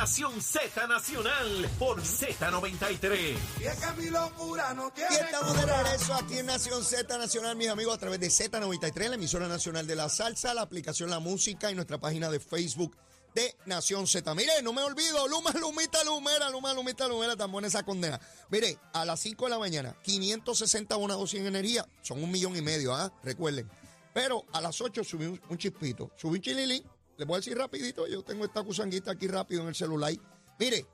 Nación Z Nacional por Z93. Y es que mi locura no tiene Y estamos de regreso aquí en Nación Z Nacional, mis amigos, a través de Z93, la emisora nacional de la salsa, la aplicación La Música y nuestra página de Facebook de Nación Z. Mire, no me olvido, Luma, Lumita, Lumera, Luma, Lumita, Lumera, tan buena esa condena. Mire, a las 5 de la mañana, 560 bonados sin energía, son un millón y medio, ¿ah? Recuerden. Pero a las 8 subí un, un chispito, subí un chililín, les voy a decir rapidito, yo tengo esta cusanguita aquí rápido en el celular. Mire,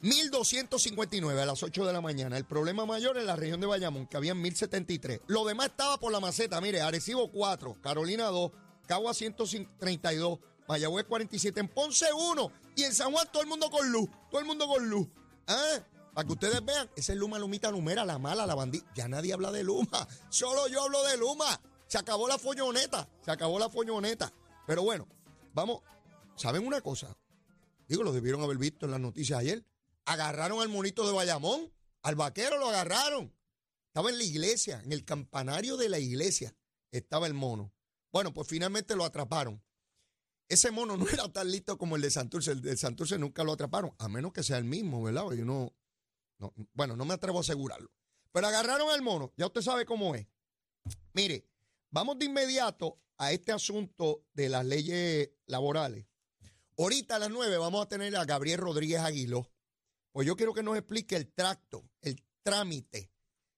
1259 a las 8 de la mañana. El problema mayor en la región de Bayamón, que habían 1073. Lo demás estaba por la maceta. Mire, Arecibo 4, Carolina 2, Cagua 132, Mayagüez 47, en Ponce 1 y en San Juan todo el mundo con luz. Todo el mundo con luz. ¿Ah? Para que ustedes vean, esa es Luma Lumita Numera, la mala, la bandita. Ya nadie habla de Luma. Solo yo hablo de Luma. Se acabó la foñoneta. Se acabó la foñoneta. Pero bueno, vamos. ¿Saben una cosa? Digo, lo debieron haber visto en las noticias ayer. Agarraron al monito de Bayamón. Al vaquero lo agarraron. Estaba en la iglesia, en el campanario de la iglesia. Estaba el mono. Bueno, pues finalmente lo atraparon. Ese mono no era tan listo como el de Santurce. El de Santurce nunca lo atraparon, a menos que sea el mismo, ¿verdad? Yo no, no, bueno, no me atrevo a asegurarlo. Pero agarraron al mono. Ya usted sabe cómo es. Mire, vamos de inmediato a este asunto de las leyes laborales. Ahorita a las 9 vamos a tener a Gabriel Rodríguez Aguiló. Pues yo quiero que nos explique el tracto, el trámite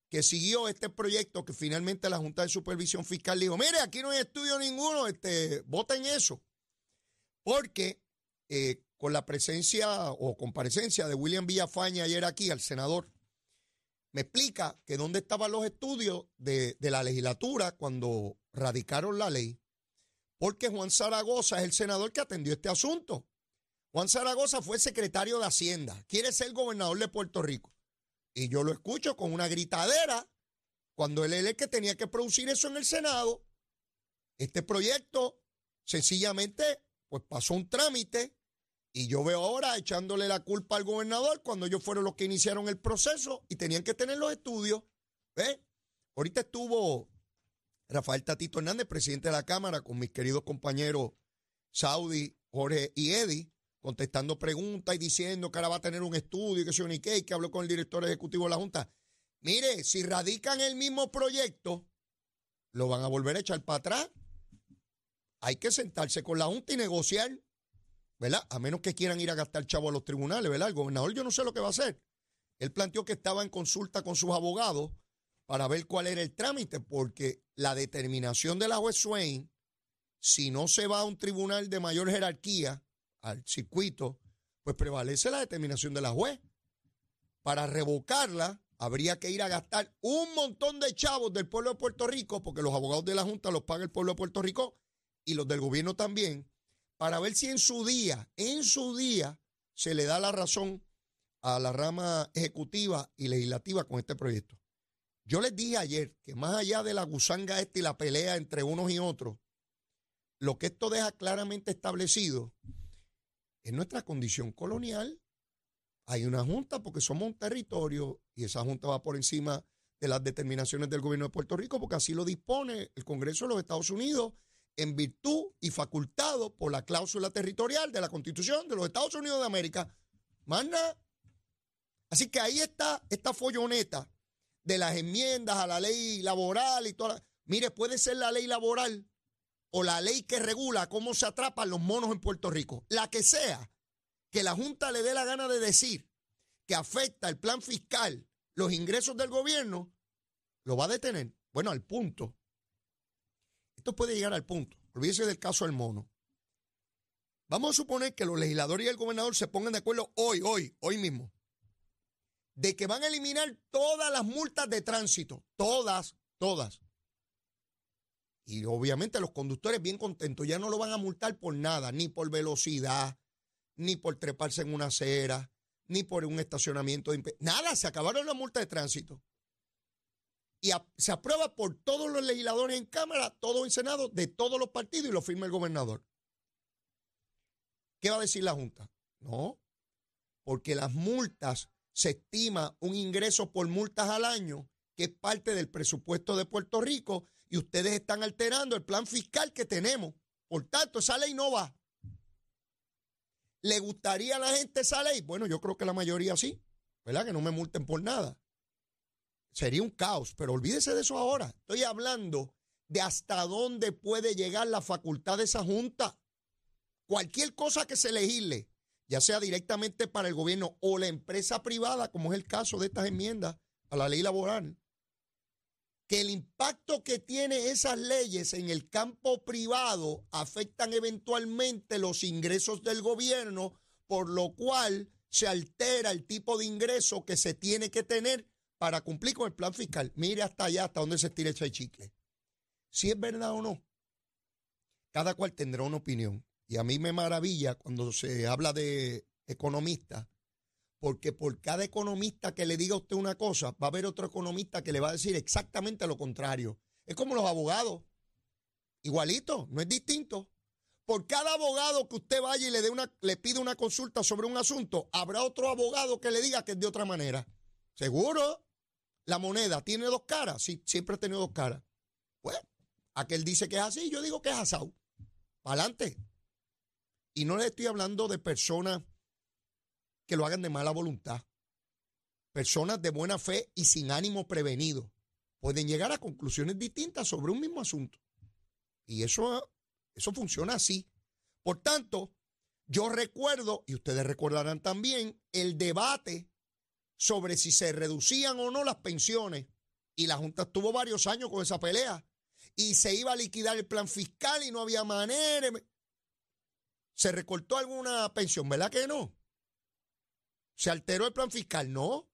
que siguió este proyecto que finalmente la Junta de Supervisión Fiscal dijo, mire, aquí no hay estudio ninguno, este, voten eso. Porque eh, con la presencia o comparecencia de William Villafaña ayer aquí, al senador, me explica que dónde estaban los estudios de, de la legislatura cuando radicaron la ley, porque Juan Zaragoza es el senador que atendió este asunto. Juan Zaragoza fue secretario de Hacienda, quiere ser gobernador de Puerto Rico. Y yo lo escucho con una gritadera cuando él es el que tenía que producir eso en el Senado. Este proyecto sencillamente pues pasó un trámite y yo veo ahora echándole la culpa al gobernador cuando ellos fueron los que iniciaron el proceso y tenían que tener los estudios. ¿Ve? Ahorita estuvo Rafael Tatito Hernández, presidente de la Cámara, con mis queridos compañeros Saudi, Jorge y Eddie, contestando preguntas y diciendo que ahora va a tener un estudio y que se ni qué, y que habló con el director ejecutivo de la Junta. Mire, si radican el mismo proyecto, lo van a volver a echar para atrás. Hay que sentarse con la Junta y negociar, ¿verdad? A menos que quieran ir a gastar chavo a los tribunales, ¿verdad? El gobernador yo no sé lo que va a hacer. Él planteó que estaba en consulta con sus abogados para ver cuál era el trámite, porque la determinación de la juez Swain, si no se va a un tribunal de mayor jerarquía, al circuito, pues prevalece la determinación de la juez. Para revocarla, habría que ir a gastar un montón de chavos del pueblo de Puerto Rico, porque los abogados de la Junta los paga el pueblo de Puerto Rico y los del gobierno también, para ver si en su día, en su día, se le da la razón a la rama ejecutiva y legislativa con este proyecto. Yo les dije ayer que más allá de la gusanga esta y la pelea entre unos y otros, lo que esto deja claramente establecido es nuestra condición colonial. Hay una junta porque somos un territorio y esa junta va por encima de las determinaciones del gobierno de Puerto Rico porque así lo dispone el Congreso de los Estados Unidos en virtud y facultado por la cláusula territorial de la Constitución de los Estados Unidos de América. Manda. Así que ahí está esta folloneta de las enmiendas a la ley laboral y toda. La... Mire, puede ser la ley laboral o la ley que regula cómo se atrapan los monos en Puerto Rico, la que sea, que la Junta le dé la gana de decir que afecta el plan fiscal, los ingresos del gobierno, lo va a detener. Bueno, al punto. Esto puede llegar al punto. Olvídese del caso del mono. Vamos a suponer que los legisladores y el gobernador se pongan de acuerdo hoy, hoy, hoy mismo, de que van a eliminar todas las multas de tránsito, todas, todas. Y obviamente los conductores bien contentos, ya no lo van a multar por nada, ni por velocidad, ni por treparse en una acera, ni por un estacionamiento. De nada, se acabaron las multas de tránsito. Y se aprueba por todos los legisladores en Cámara, todo en Senado, de todos los partidos y lo firma el gobernador. ¿Qué va a decir la Junta? No, porque las multas se estima un ingreso por multas al año que es parte del presupuesto de Puerto Rico y ustedes están alterando el plan fiscal que tenemos. Por tanto, esa ley no va. ¿Le gustaría a la gente esa ley? Bueno, yo creo que la mayoría sí, ¿verdad? Que no me multen por nada. Sería un caos, pero olvídese de eso ahora. Estoy hablando de hasta dónde puede llegar la facultad de esa junta. Cualquier cosa que se legisle, ya sea directamente para el gobierno o la empresa privada, como es el caso de estas enmiendas a la ley laboral, que el impacto que tiene esas leyes en el campo privado afectan eventualmente los ingresos del gobierno, por lo cual se altera el tipo de ingreso que se tiene que tener para cumplir con el plan fiscal. Mire hasta allá, hasta donde se estira el chicle. Si es verdad o no, cada cual tendrá una opinión. Y a mí me maravilla cuando se habla de economistas porque por cada economista que le diga a usted una cosa, va a haber otro economista que le va a decir exactamente lo contrario. Es como los abogados. Igualito, no es distinto. Por cada abogado que usted vaya y le, dé una, le pide una consulta sobre un asunto, habrá otro abogado que le diga que es de otra manera. Seguro, la moneda tiene dos caras. Sí, siempre ha tenido dos caras. Pues, aquel dice que es así, yo digo que es asado. Para adelante. Y no le estoy hablando de personas que lo hagan de mala voluntad. Personas de buena fe y sin ánimo prevenido pueden llegar a conclusiones distintas sobre un mismo asunto. Y eso, eso funciona así. Por tanto, yo recuerdo, y ustedes recordarán también, el debate sobre si se reducían o no las pensiones. Y la Junta estuvo varios años con esa pelea. Y se iba a liquidar el plan fiscal y no había manera. ¿Se recortó alguna pensión? ¿Verdad que no? ¿Se alteró el plan fiscal? No.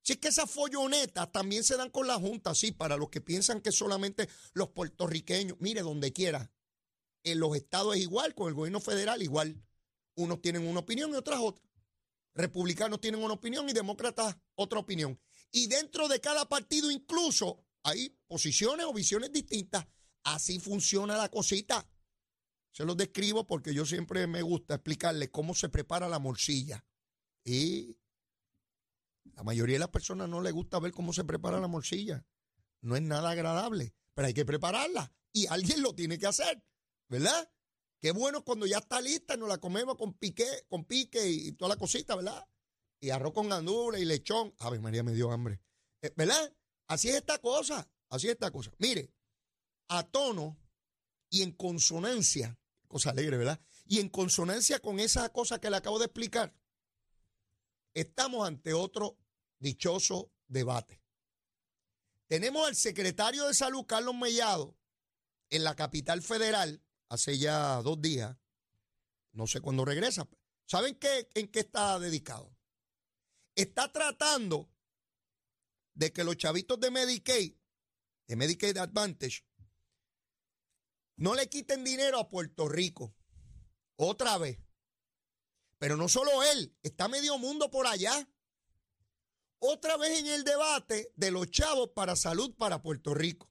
Si es que esas follonetas también se dan con la Junta, sí, para los que piensan que solamente los puertorriqueños, mire, donde quiera, en los estados es igual, con el gobierno federal igual. Unos tienen una opinión y otras otra. Republicanos tienen una opinión y demócratas otra opinión. Y dentro de cada partido incluso hay posiciones o visiones distintas. Así funciona la cosita. Se los describo porque yo siempre me gusta explicarles cómo se prepara la morcilla. Y la mayoría de las personas no les gusta ver cómo se prepara la morcilla. No es nada agradable, pero hay que prepararla y alguien lo tiene que hacer, ¿verdad? Qué bueno cuando ya está lista nos la comemos con pique, con pique y, toda la cosita, ¿verdad? Y arroz con gandules y lechón. Ave María me dio hambre. Eh, ¿Verdad? Así es esta cosa, así es esta cosa. Mire, a tono y en consonancia, cosa alegre, ¿verdad? Y en consonancia con esa cosa que le acabo de explicar, Estamos ante otro dichoso debate. Tenemos al secretario de Salud, Carlos Mellado, en la capital federal, hace ya dos días, no sé cuándo regresa. ¿Saben qué, en qué está dedicado? Está tratando de que los chavitos de Medicaid, de Medicaid Advantage, no le quiten dinero a Puerto Rico. Otra vez. Pero no solo él, está medio mundo por allá. Otra vez en el debate de los chavos para salud para Puerto Rico.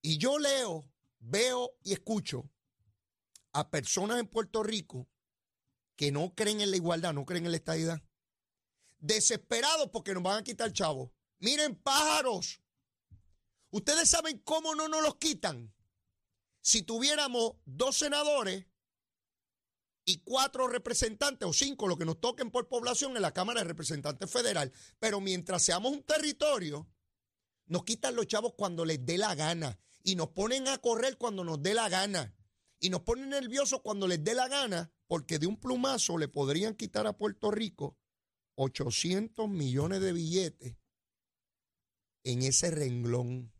Y yo leo, veo y escucho a personas en Puerto Rico que no creen en la igualdad, no creen en la estabilidad. Desesperados porque nos van a quitar chavos. Miren, pájaros. Ustedes saben cómo no nos los quitan. Si tuviéramos dos senadores y cuatro representantes o cinco, lo que nos toquen por población en la Cámara de Representantes Federal. Pero mientras seamos un territorio, nos quitan los chavos cuando les dé la gana y nos ponen a correr cuando nos dé la gana y nos ponen nerviosos cuando les dé la gana porque de un plumazo le podrían quitar a Puerto Rico 800 millones de billetes en ese renglón.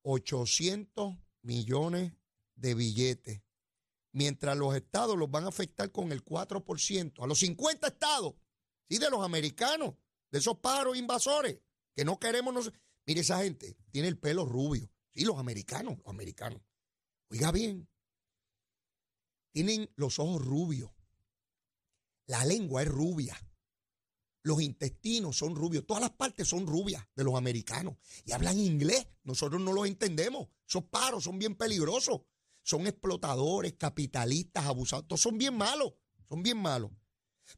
800 millones de billetes mientras los estados los van a afectar con el 4%. A los 50 estados, sí, de los americanos, de esos pájaros invasores, que no queremos. No Mire, esa gente tiene el pelo rubio. Sí, los americanos, los americanos. Oiga bien, tienen los ojos rubios. La lengua es rubia. Los intestinos son rubios. Todas las partes son rubias de los americanos. Y hablan inglés. Nosotros no los entendemos. Esos pájaros son bien peligrosos son explotadores, capitalistas, abusados. Todos son bien malos, son bien malos.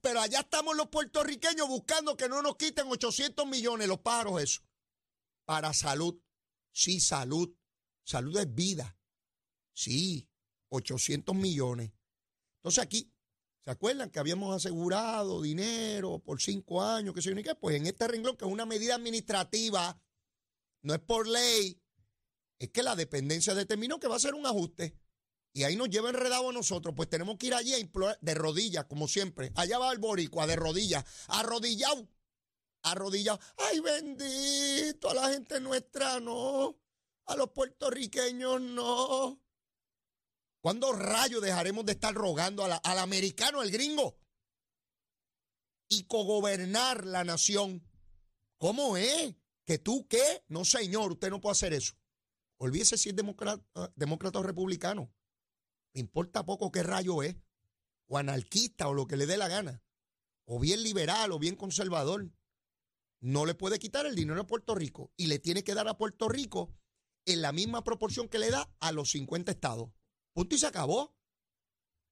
Pero allá estamos los puertorriqueños buscando que no nos quiten 800 millones los pájaros, eso. Para salud. Sí, salud. Salud es vida. Sí, 800 millones. Entonces aquí ¿Se acuerdan que habíamos asegurado dinero por cinco años, que sé yo qué? Pues en este renglón, que es una medida administrativa, no es por ley, es que la dependencia determinó que va a ser un ajuste. Y ahí nos lleva enredado a nosotros, pues tenemos que ir allí a implorar, de rodillas, como siempre. Allá va el boricua, de rodillas, arrodillado, arrodillado. Ay, bendito, a la gente nuestra no, a los puertorriqueños no. ¿Cuándo rayos dejaremos de estar rogando al americano, al gringo? Y cogobernar la nación. ¿Cómo es? ¿Que tú qué? No, señor, usted no puede hacer eso. Olvídese si es demócrata, demócrata o republicano. Me importa poco qué rayo es. O anarquista o lo que le dé la gana. O bien liberal o bien conservador. No le puede quitar el dinero a Puerto Rico. Y le tiene que dar a Puerto Rico en la misma proporción que le da a los 50 estados. Punto y se acabó.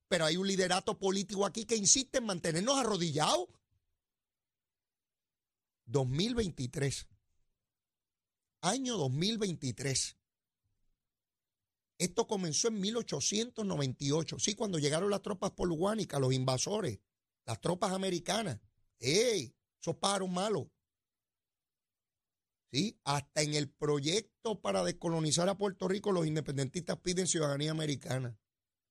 Pero hay un liderato político aquí que insiste en mantenernos arrodillados. 2023. Año 2023. Esto comenzó en 1898, sí, cuando llegaron las tropas poluánicas, los invasores, las tropas americanas. ¡Ey! Esos pájaros malos. ¿sí? Hasta en el proyecto para descolonizar a Puerto Rico, los independentistas piden ciudadanía americana.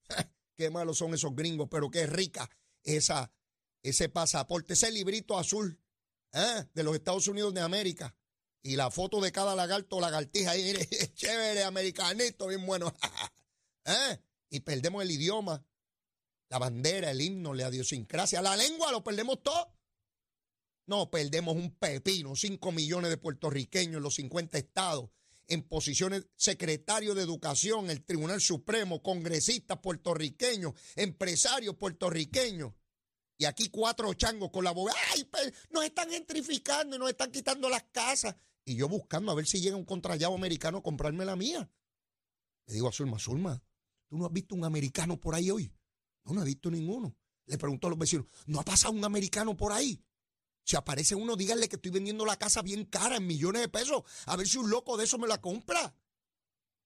qué malos son esos gringos, pero qué rica esa, ese pasaporte, ese librito azul ¿eh? de los Estados Unidos de América. Y la foto de cada lagarto o lagartija ahí, mire, chévere, americanito, bien bueno. ¿Eh? Y perdemos el idioma, la bandera, el himno, la idiosincrasia, la lengua, lo perdemos todo. No, perdemos un pepino, 5 millones de puertorriqueños en los 50 estados, en posiciones secretario de Educación, el Tribunal Supremo, congresistas puertorriqueños, empresarios puertorriqueños. Y aquí cuatro changos con la boca. ¡Ay! Nos están gentrificando y nos están quitando las casas. Y yo buscando a ver si llega un contrallado americano a comprarme la mía. Le digo a Zulma, Zulma, ¿tú no has visto un americano por ahí hoy? No, no he visto ninguno. Le pregunto a los vecinos, ¿no ha pasado un americano por ahí? Si aparece uno, díganle que estoy vendiendo la casa bien cara, en millones de pesos. A ver si un loco de eso me la compra.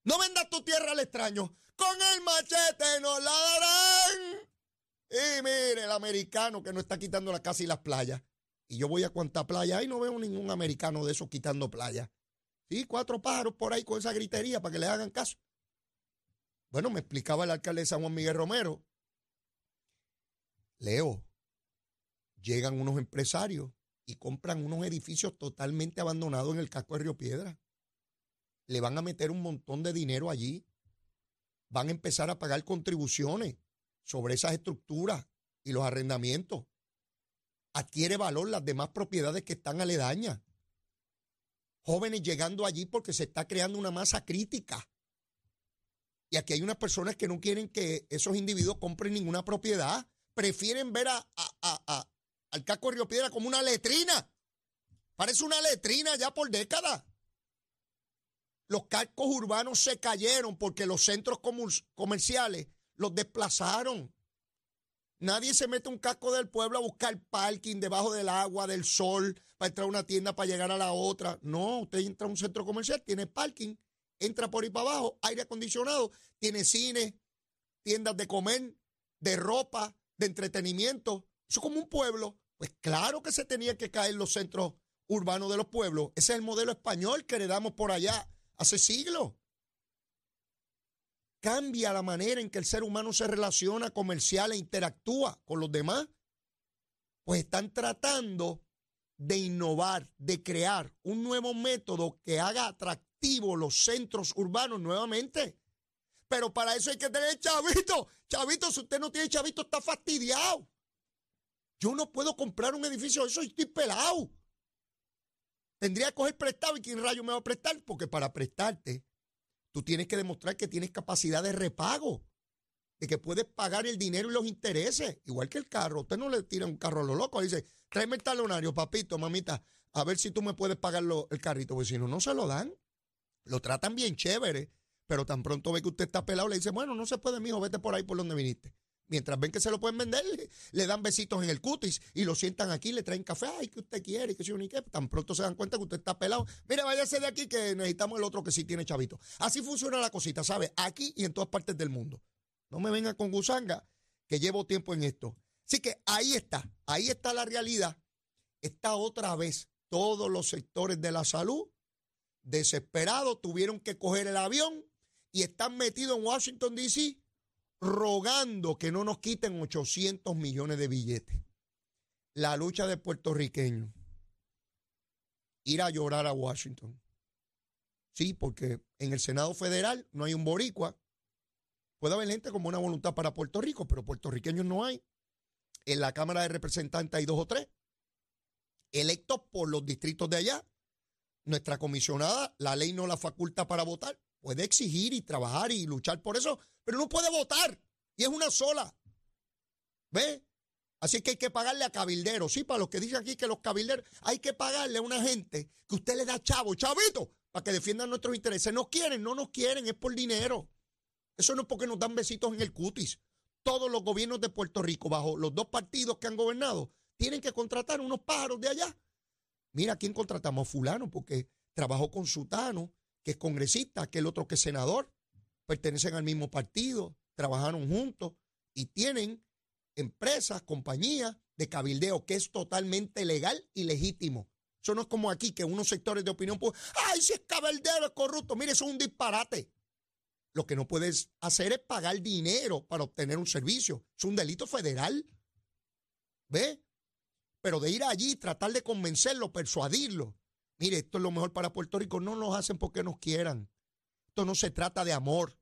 No vendas tu tierra al extraño. Con el machete nos la darán. Y mire, el americano que no está quitando la casa y las playas. Y yo voy a cuanta playa y no veo ningún americano de esos quitando playa. Sí, cuatro pájaros por ahí con esa gritería para que le hagan caso. Bueno, me explicaba el alcalde de San Juan Miguel Romero. Leo, llegan unos empresarios y compran unos edificios totalmente abandonados en el casco de Río Piedra. Le van a meter un montón de dinero allí. Van a empezar a pagar contribuciones sobre esas estructuras y los arrendamientos. Adquiere valor las demás propiedades que están aledañas. Jóvenes llegando allí porque se está creando una masa crítica. Y aquí hay unas personas que no quieren que esos individuos compren ninguna propiedad. Prefieren ver a, al casco de Río Piedra como una letrina. Parece una letrina ya por décadas. Los cascos urbanos se cayeron porque los centros comerciales los desplazaron. Nadie se mete un casco del pueblo a buscar parking debajo del agua, del sol, para entrar a una tienda para llegar a la otra. No, usted entra a un centro comercial, tiene parking, entra por ahí para abajo, aire acondicionado, tiene cine, tiendas de comer, de ropa, de entretenimiento. Eso como un pueblo. Pues claro que se tenía que caer los centros urbanos de los pueblos. Ese es el modelo español que heredamos por allá hace siglos. Cambia la manera en que el ser humano se relaciona comercial e interactúa con los demás. Pues están tratando de innovar, de crear un nuevo método que haga atractivos los centros urbanos nuevamente. Pero para eso hay que tener chavito. Chavito, si usted no tiene chavito, está fastidiado. Yo no puedo comprar un edificio eso, estoy pelado. Tendría que coger prestado y quién rayo me va a prestar, porque para prestarte, tú tienes que demostrar que tienes capacidad de repago, de que puedes pagar el dinero y los intereses, igual que el carro. Usted no le tira un carro a lo loco, dice, tráeme el talonario, papito, mamita, a ver si tú me puedes pagar el carrito, porque si no, no se lo dan. Lo tratan bien chévere, pero tan pronto ve que usted está pelado, le dice, bueno, no se puede, mijo, vete por ahí por donde viniste. Mientras ven que se lo pueden vender, le, dan besitos en el cutis y lo sientan aquí, le traen café, ay, que usted quiere, que si ni qué. Tan pronto se dan cuenta que usted está pelado. Mira, váyase de aquí que necesitamos el otro que sí tiene chavito. Así funciona la cosita, ¿sabe? Aquí y en todas partes del mundo. No me venga con gusanga, que llevo tiempo en esto. Así que ahí está, ahí está la realidad. Está otra vez todos los sectores de la salud desesperados, tuvieron que coger el avión y están metidos en Washington, D.C., rogando que no nos quiten 800 millones de billetes. La lucha de puertorriqueños. Ir a llorar a Washington. Sí, porque en el Senado Federal no hay un boricua. Puede haber gente con buena voluntad para Puerto Rico, pero puertorriqueños no hay. En la Cámara de Representantes hay dos o tres. Electos por los distritos de allá. Nuestra comisionada, la ley no la faculta para votar. Puede exigir y trabajar y luchar por eso, pero no puede votar. Y es una sola. ¿Ve? Así que hay que pagarle a cabilderos. Sí, para los que dicen aquí que los cabilderos, hay que pagarle a una gente que usted le da chavo, chavito, para que defiendan nuestros intereses. No quieren, no nos quieren, es por dinero. Eso no es porque nos dan besitos en el cutis. Todos los gobiernos de Puerto Rico, bajo los dos partidos que han gobernado, tienen que contratar unos pájaros de allá. Mira, ¿quién contratamos? Fulano, porque trabajó con Sutano, que es congresista, que el otro que es senador. Pertenecen al mismo partido, trabajaron juntos y tienen empresas, compañías de cabildeo, que es totalmente legal y legítimo. Eso no es como aquí, que unos sectores de opinión, pues, ay, si es cabildeo, es corrupto. Mire, eso es un disparate. Lo que no puedes hacer es pagar dinero para obtener un servicio. Es un delito federal. ¿Ve? Pero de ir allí, tratar de convencerlo, persuadirlo. Mire, esto es lo mejor para Puerto Rico. No nos hacen porque nos quieran. Esto no se trata de amor.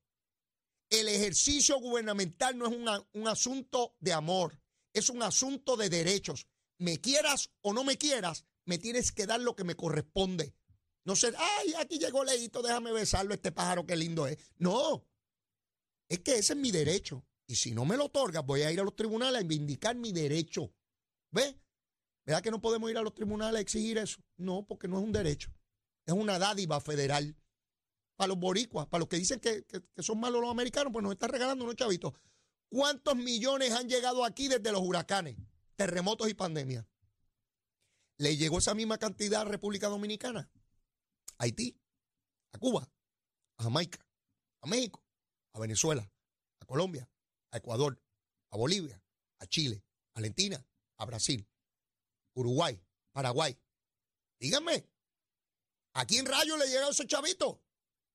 El ejercicio gubernamental no es un asunto de amor, es un asunto de derechos. Me quieras o no me quieras, me tienes que dar lo que me corresponde. No sé, ay, aquí llegó Leito, déjame besarlo, este pájaro, qué lindo es. No, es que ese es mi derecho. Y si no me lo otorgas, voy a ir a los tribunales a vindicar mi derecho. ¿Ves? ¿Verdad que no podemos ir a los tribunales a exigir eso? No, porque no es un derecho. Es una dádiva federal para los boricuas, para los que dicen que, son malos los americanos, pues nos están regalando unos chavitos. ¿Cuántos millones han llegado aquí desde los huracanes, terremotos y pandemia? ¿Le llegó esa misma cantidad a República Dominicana? A Haití, a Cuba, a Jamaica, a México, a Venezuela, a Colombia, a Ecuador, a Bolivia, a Chile, a Argentina, a Brasil, Uruguay, Paraguay. Díganme, ¿a quién rayo le llegó ese chavito?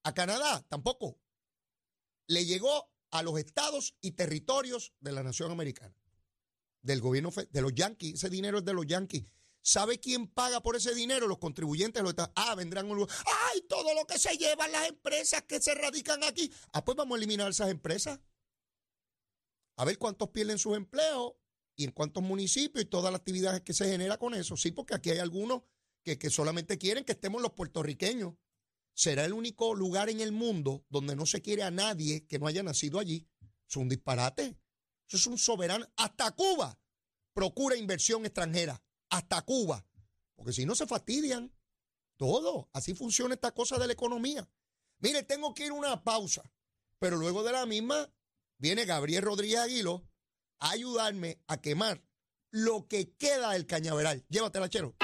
A Canadá tampoco. Le llegó a los estados y territorios de la nación americana, del gobierno de los yanquis. Ese dinero es de los yanquis. ¿Sabe quién paga por ese dinero? Los contribuyentes. Los ah, vendrán un ¡Ay! Todo lo que se llevan las empresas que se radican aquí. Ah, pues vamos a eliminar esas empresas. A ver cuántos pierden sus empleos y en cuántos municipios y todas las actividades que se genera con eso. Sí, porque aquí hay algunos que, que solamente quieren que estemos los puertorriqueños será el único lugar en el mundo donde no se quiere a nadie que no haya nacido allí. Es un disparate. Eso es un soberano. Hasta Cuba procura inversión extranjera. Hasta Cuba. Porque si no se fastidian. Todo. Así funciona esta cosa de la economía. Mire, tengo que ir a una pausa. Pero luego de la misma viene Gabriel Rodríguez Aguilo a ayudarme a quemar lo que queda del cañaveral. Llévatela, chero.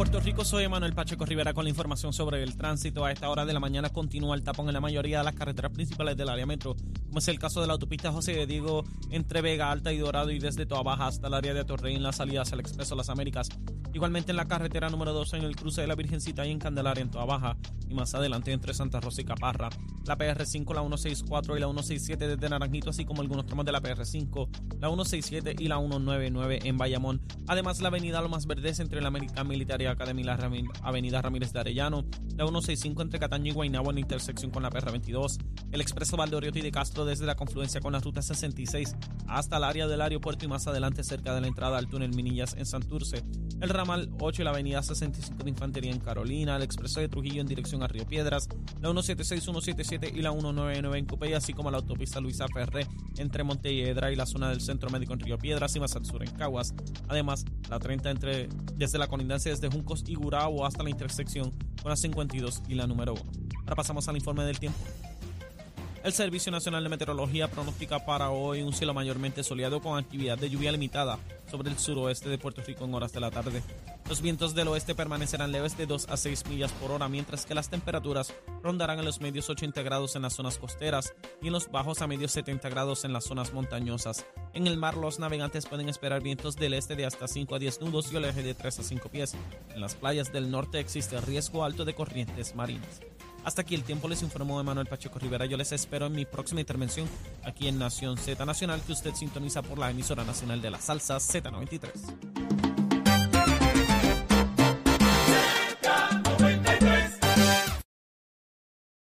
Puerto Rico, soy Manuel Pacheco Rivera con la información sobre el tránsito. A esta hora de la mañana continúa el tapón en la mayoría de las carreteras principales del área metro, como es el caso de la autopista José de Diego entre Vega Alta y Dorado y desde Toa Baja hasta el área de Torrey en la salida hacia el Expreso Las Américas. Igualmente en la carretera número 2 en el cruce de la Virgencita y en Candelaria en Toa Baja y más adelante entre Santa Rosa y Caparra. La PR5, la 164 y la 167 desde Naranjito, así como algunos tramos de la PR5, la 167 y la 199 en Bayamón. Además la avenida Lomas Verdes entre la América Militar y Academia y la Avenida Ramírez de Arellano, la 165 entre Cataño y Guaynabo en la intersección con la PR22, el expreso Valdoriotti de Castro desde la confluencia con la ruta 66 hasta el área del aeropuerto y más adelante cerca de la entrada al túnel Minillas en Santurce, el ramal 8 y la avenida 65 de Infantería en Carolina, el expreso de Trujillo en dirección a Río Piedras, la 176, 177 y la 199 en Cupey, así como la autopista Luisa Ferré entre Montelledra y la zona del Centro Médico en Río Piedras y más al sur en Caguas. Además, la 30 entre desde la colindancia desde Juncos y Gurabo hasta la intersección con la 52 y la número 1. Ahora pasamos al informe del tiempo. El Servicio Nacional de Meteorología pronostica para hoy un cielo mayormente soleado con actividad de lluvia limitada sobre el suroeste de Puerto Rico en horas de la tarde. Los vientos del oeste permanecerán leves de 2 a 6 millas por hora, mientras que las temperaturas rondarán en los medios 80 grados en las zonas costeras y en los bajos a medios 70 grados en las zonas montañosas. En el mar, los navegantes pueden esperar vientos del este de hasta 5 a 10 nudos y oleaje de 3 a 5 pies. En las playas del norte existe riesgo alto de corrientes marinas. Hasta aquí el tiempo les informó Manuel Pacheco Rivera. Yo les espero en mi próxima intervención aquí en Nación Z Nacional, que usted sintoniza por la emisora nacional de la salsa Z93.